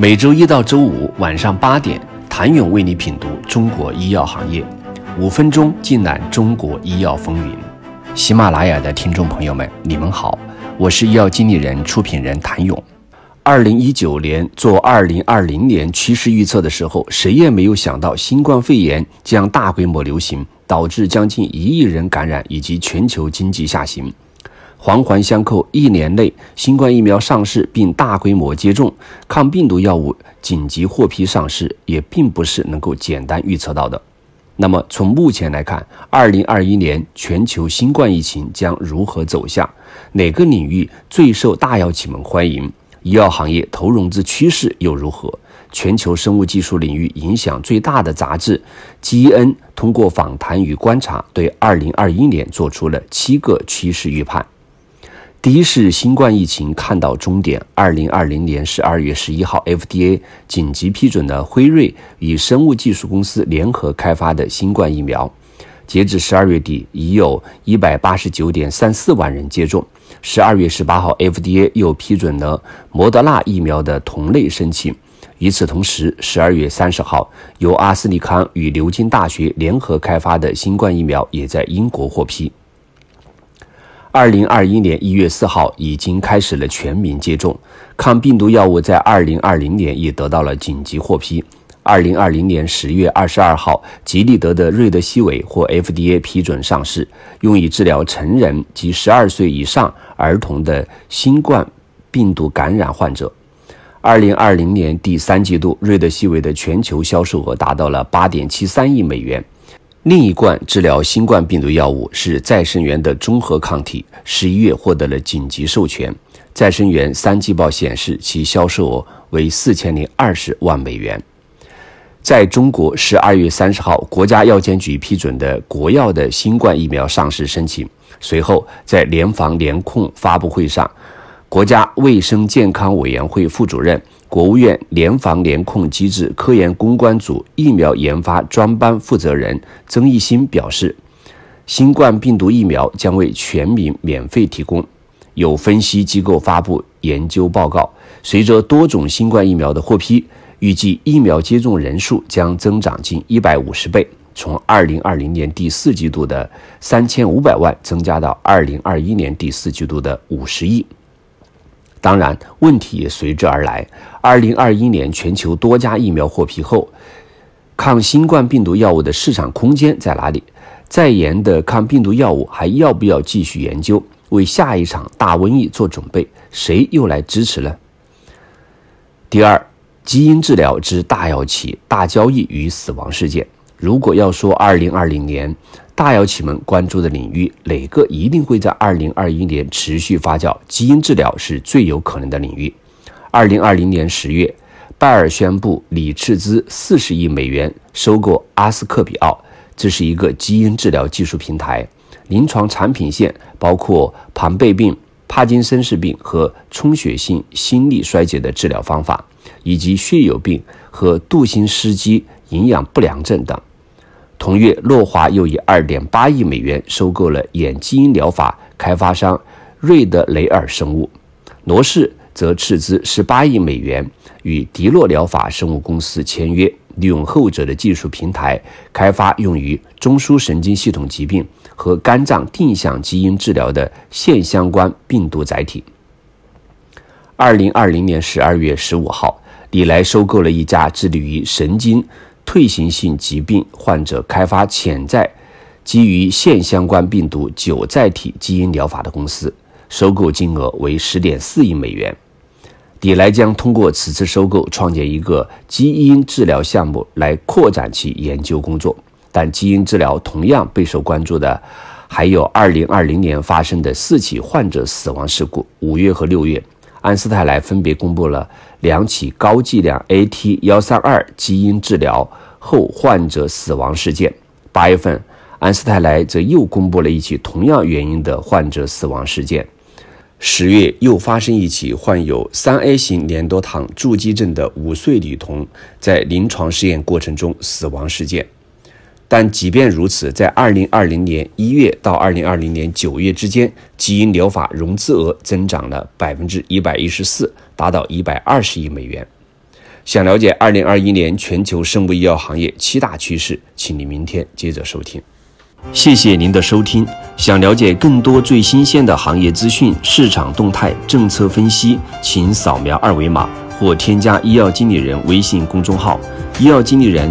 每周一到周五晚上八点，谭勇为你品读中国医药行业，五分钟尽览中国医药风云。喜马拉雅的听众朋友们，你们好，我是医药经理人、出品人谭勇。二零一九年做二零二零年趋势预测的时候，谁也没有想到新冠肺炎将大规模流行，导致将近一亿人感染以及全球经济下行。环环相扣，一年内新冠疫苗上市并大规模接种，抗病毒药物紧急获批上市，也并不是能够简单预测到的。那么从目前来看，二零二一年全球新冠疫情将如何走向？哪个领域最受大药企们欢迎？医药行业投融资趋势又如何？全球生物技术领域影响最大的杂志《基恩》通过访谈与观察，对二零二一年做出了七个趋势预判。第一是新冠疫情看到终点。二零二零年十二月十一号，FDA 紧急批准了辉瑞与生物技术公司联合开发的新冠疫苗。截至十二月底，已有一百八十九点三四万人接种。十二月十八号，FDA 又批准了莫德纳疫苗的同类申请。与此同时，十二月三十号，由阿斯利康与牛津大学联合开发的新冠疫苗也在英国获批。二零二一年一月四号已经开始了全民接种抗病毒药物，在二零二零年也得到了紧急获批。二零二零年十月二十二号，吉利德的瑞德西韦获 FDA 批准上市，用以治疗成人及十二岁以上儿童的新冠病毒感染患者。二零二零年第三季度，瑞德西韦的全球销售额达到了八点七三亿美元。另一罐治疗新冠病毒药物是再生元的中和抗体，十一月获得了紧急授权。再生元三季报显示，其销售额为四千零二十万美元。在中国，十二月三十号，国家药监局批准的国药的新冠疫苗上市申请。随后，在联防联控发布会上，国家卫生健康委员会副主任。国务院联防联控机制科研攻关组疫苗研发专班负责人曾益新表示，新冠病毒疫苗将为全民免费提供。有分析机构发布研究报告，随着多种新冠疫苗的获批，预计疫苗接种人数将增长近一百五十倍，从二零二零年第四季度的三千五百万增加到二零二一年第四季度的五十亿。当然，问题也随之而来。二零二一年，全球多家疫苗获批后，抗新冠病毒药物的市场空间在哪里？在研的抗病毒药物还要不要继续研究，为下一场大瘟疫做准备？谁又来支持呢？第二，基因治疗之大药企大交易与死亡事件。如果要说二零二零年，大药企们关注的领域，哪个一定会在二零二一年持续发酵？基因治疗是最有可能的领域。二零二零年十月，拜耳宣布拟斥资四十亿美元收购阿斯克比奥，这是一个基因治疗技术平台，临床产品线包括庞贝病、帕金森氏病和充血性心力衰竭的治疗方法，以及血友病和杜兴斯基营养不良症等。同月，诺华又以二点八亿美元收购了眼基因疗法开发商瑞德雷尔生物。罗氏则斥资十八亿美元与迪诺疗法生物公司签约，利用后者的技术平台开发用于中枢神经系统疾病和肝脏定向基因治疗的腺相关病毒载体。二零二零年十二月十五号，李来收购了一家致力于神经。退行性疾病患者开发潜在基于腺相关病毒九载体基因疗法的公司，收购金额为十点四亿美元。底莱将通过此次收购创建一个基因治疗项目来扩展其研究工作。但基因治疗同样备受关注的还有二零二零年发生的四起患者死亡事故。五月和六月，安斯泰莱分别公布了。两起高剂量 AT 幺三二基因治疗后患者死亡事件。八月份，安斯泰莱则又公布了一起同样原因的患者死亡事件。十月又发生一起患有三 A 型粘多糖筑基症的五岁女童在临床试验过程中死亡事件。但即便如此，在二零二零年一月到二零二零年九月之间，基因疗法融资额增长了百分之一百一十四，达到一百二十亿美元。想了解二零二一年全球生物医药行业七大趋势，请你明天接着收听。谢谢您的收听。想了解更多最新鲜的行业资讯、市场动态、政策分析，请扫描二维码或添加医药经理人微信公众号“医药经理人”——